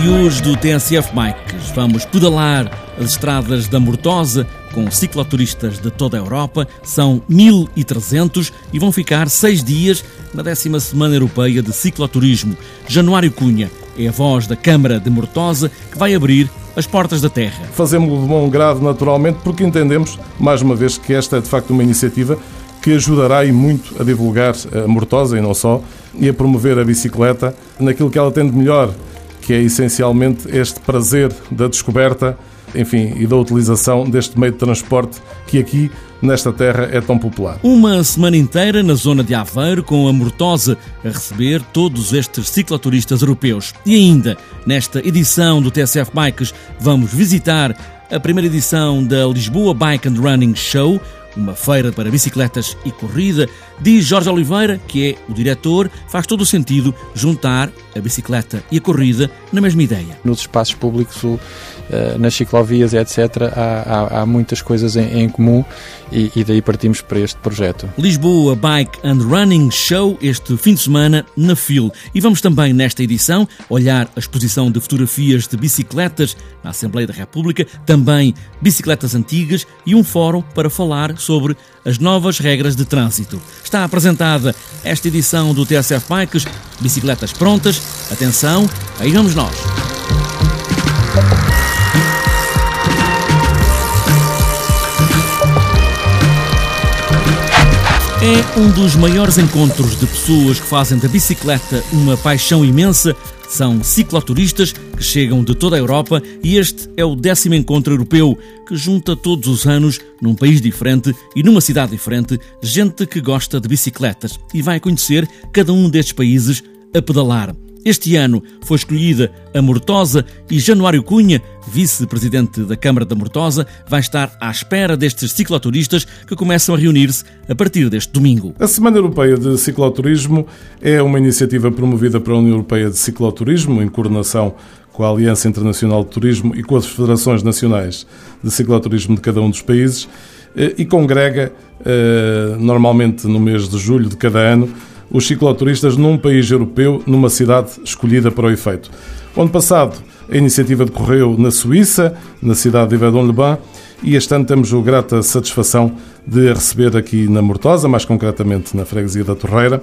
De hoje do TSF Bikes, vamos pedalar as estradas da Mortosa com cicloturistas de toda a Europa. São 1.300 e vão ficar seis dias na décima Semana Europeia de Cicloturismo. Januário Cunha é a voz da Câmara de Mortosa que vai abrir as portas da terra. Fazemos-lo de bom grado, naturalmente, porque entendemos, mais uma vez, que esta é de facto uma iniciativa que ajudará e muito a divulgar a Mortosa e não só, e a promover a bicicleta naquilo que ela tem de melhor, que é essencialmente este prazer da descoberta, enfim, e da utilização deste meio de transporte que aqui nesta terra é tão popular. Uma semana inteira na zona de Aveiro com a Mortosa a receber todos estes cicloturistas europeus. E ainda, nesta edição do TSF Bikes, vamos visitar a primeira edição da Lisboa Bike and Running Show, uma feira para bicicletas e corrida, diz Jorge Oliveira, que é o diretor, faz todo o sentido juntar a bicicleta e a corrida na mesma ideia. Nos espaços públicos, eh, nas ciclovias, etc., há, há, há muitas coisas em, em comum e, e, daí partimos para este projeto. Lisboa Bike and Running Show, este fim de semana na FIL. E vamos também, nesta edição, olhar a exposição de fotografias de bicicletas na Assembleia da República, também bicicletas antigas e um fórum para falar sobre as novas regras de trânsito. Está apresentada esta edição do TSF Bikes, bicicletas prontas. Atenção, aí vamos nós. É um dos maiores encontros de pessoas que fazem da bicicleta uma paixão imensa. São cicloturistas que chegam de toda a Europa e este é o décimo encontro europeu que junta todos os anos, num país diferente e numa cidade diferente, gente que gosta de bicicletas e vai conhecer cada um destes países a pedalar. Este ano foi escolhida a Mortosa e Januário Cunha, vice-presidente da Câmara da Mortosa, vai estar à espera destes cicloturistas que começam a reunir-se a partir deste domingo. A Semana Europeia de Cicloturismo é uma iniciativa promovida pela União Europeia de Cicloturismo, em coordenação com a Aliança Internacional de Turismo e com as Federações Nacionais de Cicloturismo de cada um dos países eh, e congrega, eh, normalmente no mês de julho de cada ano, os cicloturistas num país europeu, numa cidade escolhida para o efeito. O ano passado, a iniciativa decorreu na Suíça, na cidade de Yverdon-les-Bains, e este ano temos a grata satisfação de a receber aqui na Mortosa, mais concretamente na freguesia da Torreira.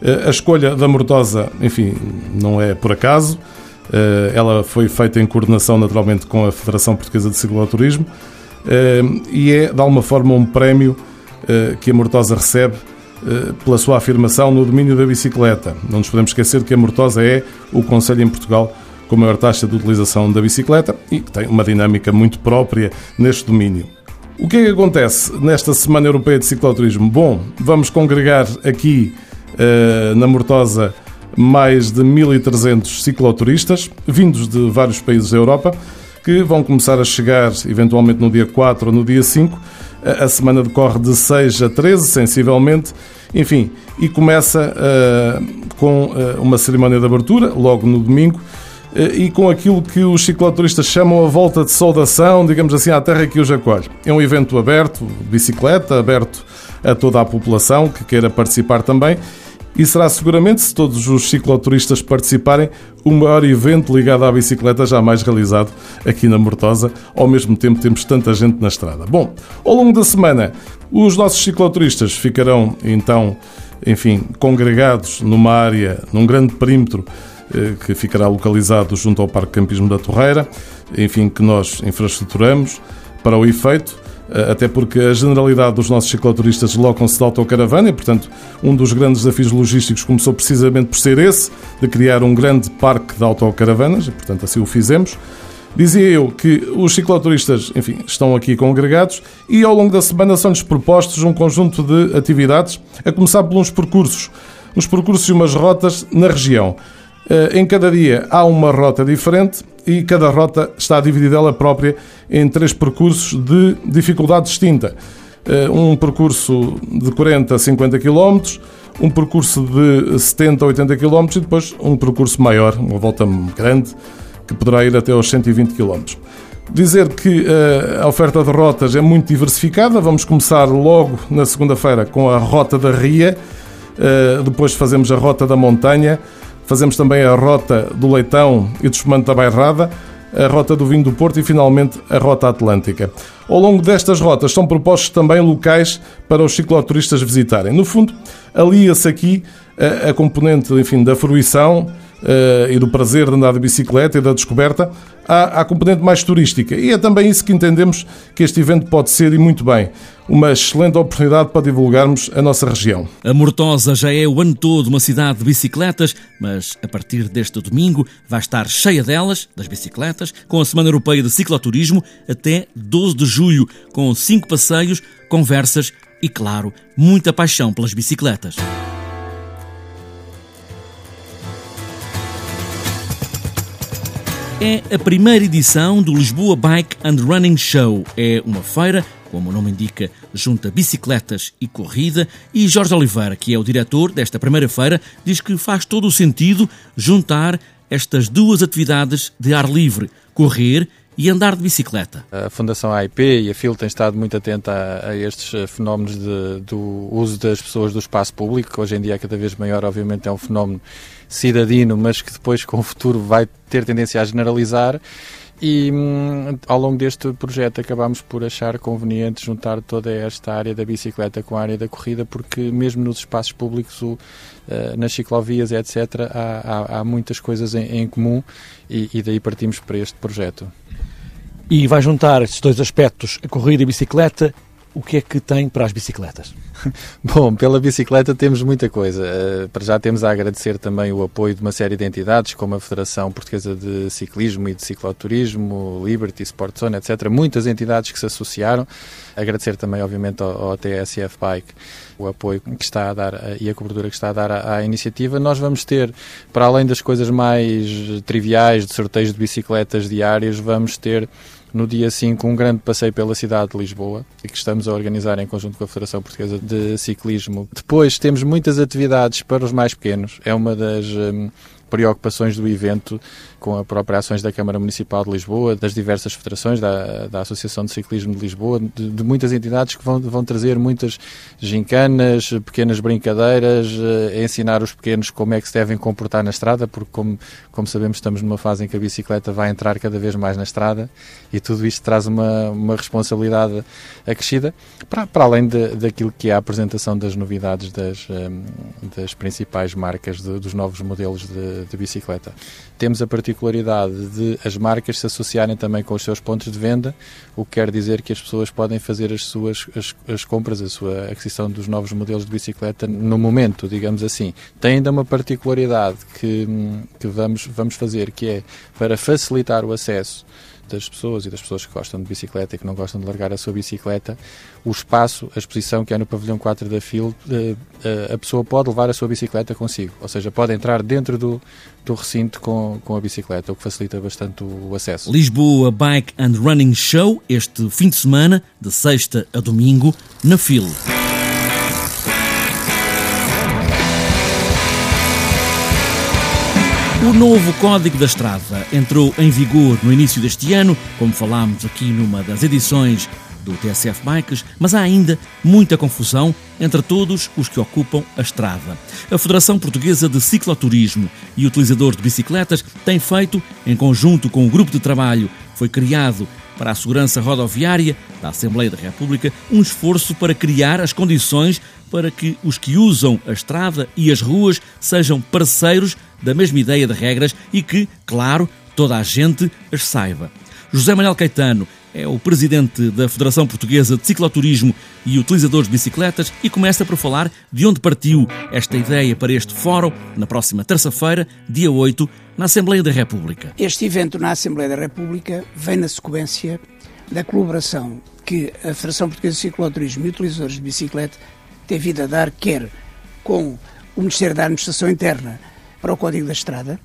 Eh, a escolha da Mortosa, enfim, não é por acaso. Eh, ela foi feita em coordenação, naturalmente, com a Federação Portuguesa de Cicloturismo eh, e é, de alguma forma, um prémio que a Mortosa recebe pela sua afirmação no domínio da bicicleta. Não nos podemos esquecer que a Mortosa é o Conselho em Portugal com maior taxa de utilização da bicicleta e que tem uma dinâmica muito própria neste domínio. O que é que acontece nesta Semana Europeia de Cicloturismo? Bom, vamos congregar aqui uh, na Mortosa mais de 1.300 cicloturistas, vindos de vários países da Europa, que vão começar a chegar eventualmente no dia 4 ou no dia 5 a semana decorre de 6 a 13, sensivelmente. Enfim, e começa uh, com uh, uma cerimónia de abertura, logo no domingo, uh, e com aquilo que os cicloturistas chamam a volta de saudação, digamos assim, à terra que os acolhe. É um evento aberto, bicicleta, aberto a toda a população que queira participar também e será seguramente, se todos os cicloturistas participarem, o maior evento ligado à bicicleta jamais realizado aqui na Mortosa. Ao mesmo tempo, temos tanta gente na estrada. Bom, ao longo da semana, os nossos cicloturistas ficarão então, enfim, congregados numa área, num grande perímetro eh, que ficará localizado junto ao Parque Campismo da Torreira, enfim, que nós infraestruturamos para o efeito. Eh, até porque a generalidade dos nossos cicloturistas deslocam-se de autocaravana e, portanto, um dos grandes desafios logísticos começou precisamente por ser esse, de criar um grande parque de autocaravanas, e, portanto, assim o fizemos. Dizia eu que os cicloturistas, enfim, estão aqui congregados e ao longo da semana são-lhes propostos um conjunto de atividades, a começar por uns percursos, uns percursos e umas rotas na região. Eh, em cada dia há uma rota diferente e cada rota está dividida ela própria em três percursos de dificuldade distinta. Eh, um percurso de 40 a 50 km, um percurso de 70 a 80 km e depois um percurso maior, uma volta grande, que poderá ir até aos 120 km. Dizer que eh, a oferta de rotas é muito diversificada. Vamos começar logo na segunda-feira com a Rota da Ria, depois fazemos a Rota da Montanha, Fazemos também a rota do Leitão e do Espumante da Bairrada, a rota do vinho do Porto e finalmente a rota atlântica. Ao longo destas rotas são propostos também locais para os cicloturistas visitarem. No fundo, alia-se aqui a, a componente enfim, da fruição uh, e do prazer de andar de bicicleta e da descoberta à, à componente mais turística. E é também isso que entendemos que este evento pode ser, e muito bem, uma excelente oportunidade para divulgarmos a nossa região. A Mortosa já é o ano todo uma cidade de bicicletas, mas a partir deste domingo vai estar cheia delas, das bicicletas, com a Semana Europeia de Cicloturismo até 12 de julho, com cinco passeios, conversas e, claro, muita paixão pelas bicicletas. É a primeira edição do Lisboa Bike and Running Show. É uma feira, como o nome indica, junta bicicletas e corrida. E Jorge Oliveira, que é o diretor desta primeira feira, diz que faz todo o sentido juntar estas duas atividades de ar livre, correr e andar de bicicleta. A Fundação AIP e a FIL têm estado muito atenta a, a estes eh, fenómenos de, do uso das pessoas do espaço público, que hoje em dia é cada vez maior, obviamente é um fenómeno cidadino, mas que depois com o futuro vai ter tendência a generalizar. E hum, ao longo deste projeto acabámos por achar conveniente juntar toda esta área da bicicleta com a área da corrida, porque mesmo nos espaços públicos, o, uh, nas ciclovias, etc., há, há, há muitas coisas em, em comum e, e daí partimos para este projeto. E vai juntar estes dois aspectos, a corrida e a bicicleta. O que é que tem para as bicicletas? Bom, pela bicicleta temos muita coisa. Uh, para já temos a agradecer também o apoio de uma série de entidades, como a Federação Portuguesa de Ciclismo e de Cicloturismo, Liberty, Sport Zone, etc. Muitas entidades que se associaram. Agradecer também, obviamente, ao, ao TSF Bike o apoio que está a dar uh, e a cobertura que está a dar à, à, iniciativa. Nós vamos ter, para além das coisas mais triviais, de sorteios de bicicletas diários, vamos ter no dia 5 um grande passeio pela cidade de Lisboa, que estamos a organizar em conjunto com a Federação Portuguesa de Ciclismo. Depois temos muitas atividades para os mais pequenos, é uma das hum, preocupações do evento com a própria ações da Câmara Municipal de Lisboa, das diversas federações, da, da Associação de Ciclismo de Lisboa, de, de, muitas entidades que vão, vão trazer muitas gincanas, pequenas brincadeiras, eh, ensinar os pequenos como é que se devem comportar na estrada, porque como, como sabemos estamos numa fase em que a bicicleta vai entrar cada vez mais na estrada e tudo isto traz uma, uma responsabilidade acrescida, para, para além de, daquilo que é a apresentação das novidades das, eh, das principais marcas de, dos novos modelos de, de bicicleta. Temos a particularidade de as marcas se associarem também com os seus pontos de venda, o que quer dizer que as pessoas podem fazer as suas as, as compras, a sua aquisição dos novos modelos de bicicleta no momento, digamos assim. Tem ainda uma particularidade que, que vamos, vamos fazer, que é para facilitar o acesso das pessoas e das pessoas que gostam de bicicleta e que não gostam de largar a sua bicicleta, o espaço, a exposição que é no pavilhão 4 da FIL, eh, eh, a pessoa pode levar a sua bicicleta consigo, ou seja, pode entrar dentro do, do recinto com, com a bicicleta, o que facilita bastante o acesso. Lisboa Bike and Running Show, este fim de semana, de sexta a domingo, na FIL. O novo Código da Estrada entrou em vigor no início deste ano, como falámos aqui numa das edições do TSF Bikes, mas há ainda muita confusão entre todos os que ocupam a estrada. A Federação Portuguesa de Cicloturismo e Utilizadores de Bicicletas tem feito, em conjunto com o grupo de trabalho que foi criado para a segurança rodoviária da Assembleia da República, um esforço para criar as condições para que os que usam a estrada e as ruas sejam parceiros da mesma ideia de regras e que, claro, toda a gente as saiba. José Manuel Caetano é o presidente da Federação Portuguesa de Cicloturismo e Utilizadores de Bicicletas e começa por falar de onde partiu esta ideia para este fórum na próxima terça-feira, dia 8, na Assembleia da República. Este evento na Assembleia da República vem na sequência da colaboração que a Federação Portuguesa de Cicloturismo e Utilizadores de Bicicleta tem vindo a dar, quer com o Ministério da Administração Interna para o Código da Estrada,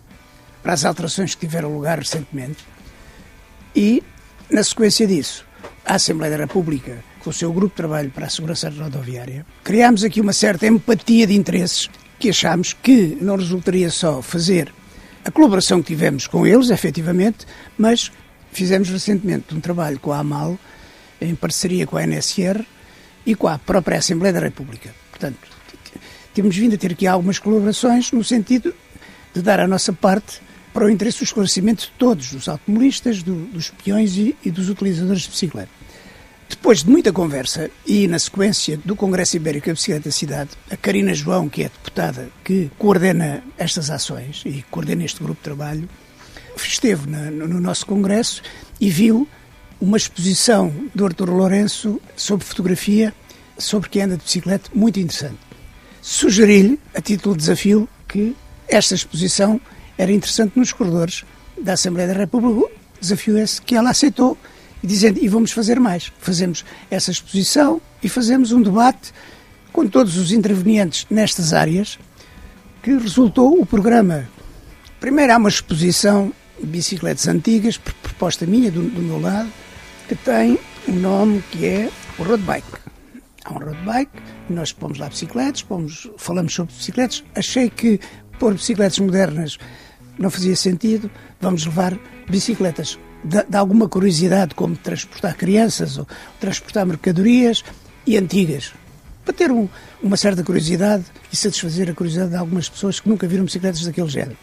para as alterações que tiveram lugar recentemente, e, na sequência disso, a Assembleia da República, com o seu grupo de trabalho para a segurança rodoviária, criámos aqui uma certa empatia de interesses que achámos que não resultaria só fazer a colaboração que tivemos com eles, efetivamente, mas fizemos recentemente um trabalho com a AMAL, em parceria com a NSR e com a própria Assembleia da República. Portanto, temos vindo a ter aqui algumas colaborações no sentido de dar a nossa parte para o interesse do esclarecimento de todos, dos automobilistas, do, dos peões e, e dos utilizadores de bicicleta. Depois de muita conversa e na sequência do Congresso Ibérico da Bicicleta da Cidade, a Karina João, que é deputada que coordena estas ações e coordena este grupo de trabalho, esteve na, no nosso Congresso e viu uma exposição do Artur Lourenço sobre fotografia sobre quem anda de bicicleta, muito interessante. Sugeri-lhe, a título de desafio, que esta exposição era interessante nos corredores da Assembleia da República. Desafio esse que ela aceitou dizendo, e vamos fazer mais. Fazemos essa exposição e fazemos um debate com todos os intervenientes nestas áreas, que resultou o programa. Primeiro há uma exposição de bicicletas antigas, proposta minha, do, do meu lado, que tem um nome que é o road bike. Há um road bike, nós pomos lá bicicletas, pomos, falamos sobre bicicletas. Achei que pôr bicicletas modernas não fazia sentido. Vamos levar bicicletas de, de alguma curiosidade, como transportar crianças ou transportar mercadorias, e antigas, para ter um, uma certa curiosidade e satisfazer a curiosidade de algumas pessoas que nunca viram bicicletas daquele género.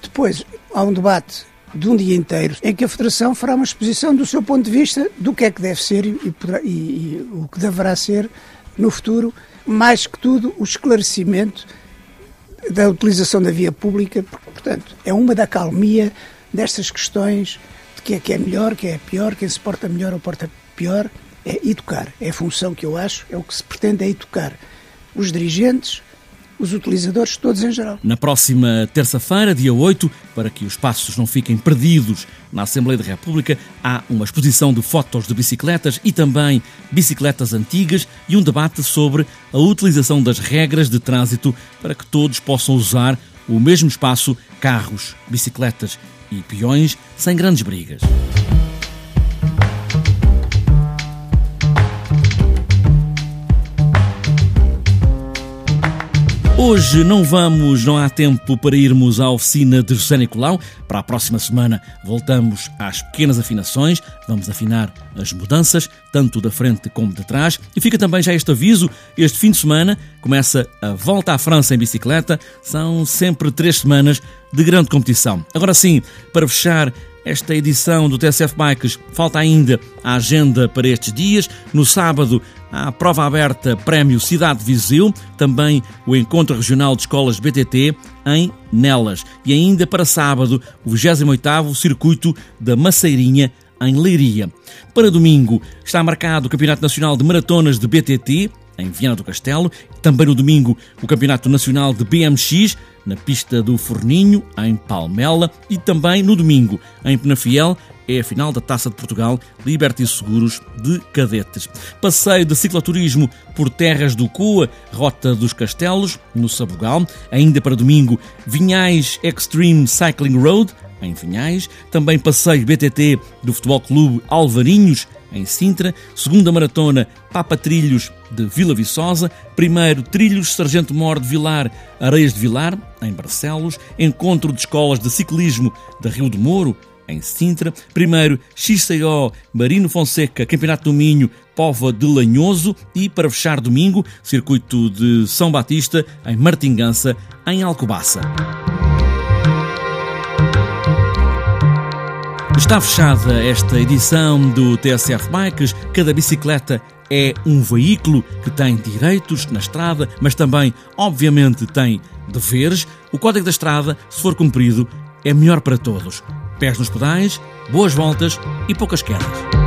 Depois, há um debate de um dia inteiro em que a Federação fará uma exposição do seu ponto de vista do que é que deve ser e, poderá, e, e o que deverá ser no futuro, mais que tudo o esclarecimento da utilização da via pública, porque, portanto, é uma da calmia destas questões de que é que é melhor, que é pior, quem se porta melhor ou porta pior, é educar. É a função que eu acho, é o que se pretende é educar os dirigentes, os utilizadores, todos em geral. Na próxima terça-feira, dia 8, para que os passos não fiquem perdidos na Assembleia da República, há uma exposição de fotos de bicicletas e também bicicletas antigas e um debate sobre a utilização das regras de trânsito para que todos possam usar o mesmo espaço, carros, bicicletas e peões, sem grandes brigas. Hoje não vamos, não há tempo para irmos à oficina de José Nicolau. Para a próxima semana voltamos às pequenas afinações, vamos afinar as mudanças, tanto da frente como de trás. E fica também já este aviso: este fim de semana começa a volta à França em bicicleta. São sempre três semanas de grande competição. Agora sim, para fechar esta edição do TSF Bikes. Falta ainda a agenda para estes dias. No sábado, a prova aberta Prémio Cidade de Viseu, também o Encontro Regional de Escolas BTT em Nelas. E ainda para sábado, o 28º Circuito da Maceirinha em Leiria. Para domingo está marcado o Campeonato Nacional de Maratonas de BTT, em Viana do Castelo. Também no domingo, o Campeonato Nacional de BMX, na pista do Forninho, em Palmela. E também no domingo, em Penafiel, é a final da Taça de Portugal Liberty Seguros de Cadetes. Passeio de cicloturismo por terras do Coa, Rota dos Castelos, no Sabugal. Ainda para domingo, Vinhais Extreme Cycling Road, em Vinhais. Também passeio BTT do Futebol Clube Alvarinhos, em Sintra, segunda maratona Papa Trilhos de Vila Viçosa, primeiro Trilhos Sargento Mor de Vilar, Areias de Vilar, em Barcelos, encontro de escolas de ciclismo da Rio do Moro, em Sintra, primeiro XCO Marino Fonseca, Campeonato do Minho, Pova de Lanhoso e, para fechar domingo, Circuito de São Batista, em Martingança, em Alcobaça. Está fechada esta edição do TSF Bikes. Cada bicicleta é um veículo que tem direitos na estrada, mas também, obviamente, tem deveres. O Código da Estrada, se for cumprido, é melhor para todos. Pés nos pedais, boas voltas e poucas quedas.